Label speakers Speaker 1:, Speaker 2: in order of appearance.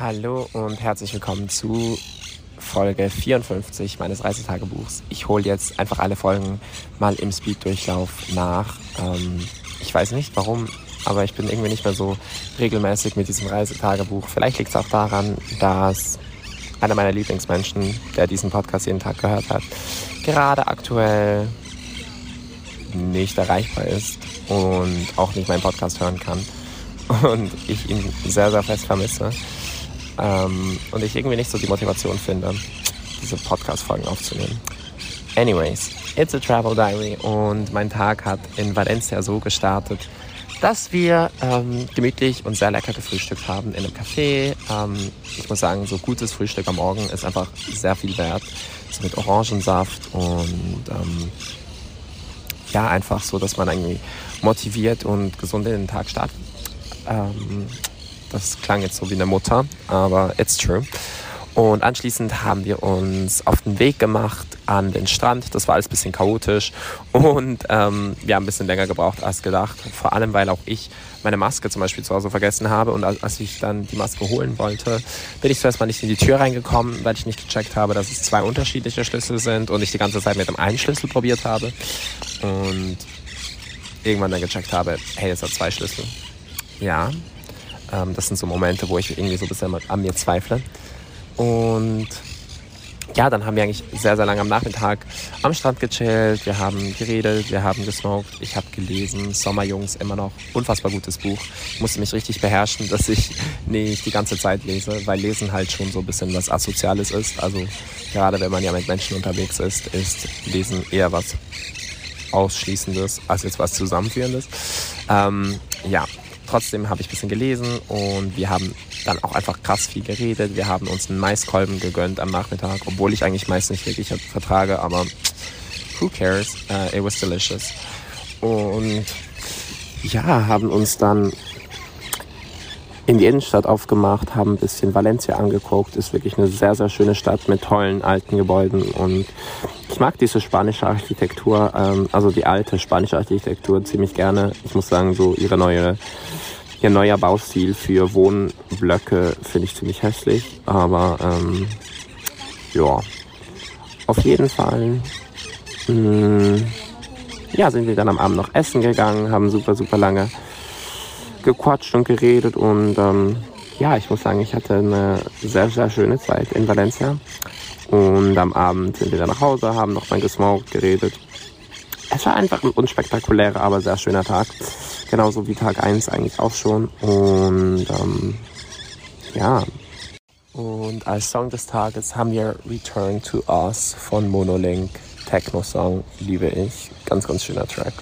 Speaker 1: Hallo und herzlich willkommen zu Folge 54 meines Reisetagebuchs. Ich hole jetzt einfach alle Folgen mal im Speed-Durchlauf nach. Ähm, ich weiß nicht warum, aber ich bin irgendwie nicht mehr so regelmäßig mit diesem Reisetagebuch. Vielleicht liegt es auch daran, dass einer meiner Lieblingsmenschen, der diesen Podcast jeden Tag gehört hat, gerade aktuell nicht erreichbar ist und auch nicht meinen Podcast hören kann und ich ihn sehr, sehr fest vermisse ähm, und ich irgendwie nicht so die Motivation finde, diese Podcast-Folgen aufzunehmen. Anyways, it's a travel diary und mein Tag hat in Valencia so gestartet, dass wir ähm, gemütlich und sehr lecker gefrühstückt haben in einem Café. Ähm, ich muss sagen, so gutes Frühstück am Morgen ist einfach sehr viel wert. So mit Orangensaft und ähm, ja, einfach so, dass man irgendwie motiviert und gesund in den Tag startet. Ähm, das klang jetzt so wie eine Mutter, aber it's true. Und anschließend haben wir uns auf den Weg gemacht an den Strand. Das war alles ein bisschen chaotisch und ähm, wir haben ein bisschen länger gebraucht als gedacht. Vor allem, weil auch ich meine Maske zum Beispiel zu Hause vergessen habe. Und als ich dann die Maske holen wollte, bin ich zuerst mal nicht in die Tür reingekommen, weil ich nicht gecheckt habe, dass es zwei unterschiedliche Schlüssel sind und ich die ganze Zeit mit dem einen Schlüssel probiert habe. Und irgendwann dann gecheckt habe, hey, es hat zwei Schlüssel. Ja, ähm, das sind so Momente, wo ich irgendwie so ein bisschen an mir zweifle. Und ja, dann haben wir eigentlich sehr, sehr lange am Nachmittag am Strand gechillt. Wir haben geredet, wir haben gesmoked, ich habe gelesen. Sommerjungs, immer noch unfassbar gutes Buch. Ich musste mich richtig beherrschen, dass ich nicht die ganze Zeit lese, weil Lesen halt schon so ein bisschen was Asoziales ist. Also gerade wenn man ja mit Menschen unterwegs ist, ist Lesen eher was Ausschließendes als jetzt was Zusammenführendes. Ähm, ja, trotzdem habe ich ein bisschen gelesen und wir haben dann auch einfach krass viel geredet. Wir haben uns einen Maiskolben gegönnt am Nachmittag, obwohl ich eigentlich Mais nicht wirklich vertrage, aber who cares? Uh, it was delicious. Und ja, haben uns dann in die Innenstadt aufgemacht, haben ein bisschen Valencia angeguckt. Ist wirklich eine sehr, sehr schöne Stadt mit tollen alten Gebäuden und ich mag diese spanische Architektur, ähm, also die alte spanische Architektur ziemlich gerne. Ich muss sagen, so ihre neue, ihr neuer Baustil für Wohnblöcke finde ich ziemlich hässlich, aber ähm, ja, auf jeden Fall. Mh, mm, ja, sind wir dann am Abend noch essen gegangen, haben super, super lange gequatscht und geredet und ähm, ja, ich muss sagen, ich hatte eine sehr, sehr schöne Zeit in Valencia. Und am Abend sind wir dann nach Hause, haben noch mal gesmoked, geredet. Es war einfach ein unspektakulärer, aber sehr schöner Tag. Genauso wie Tag 1 eigentlich auch schon. Und ähm, ja. Und als Song des Tages haben wir Return to Us von Monolink. Techno-Song, liebe ich. Ganz, ganz schöner Track.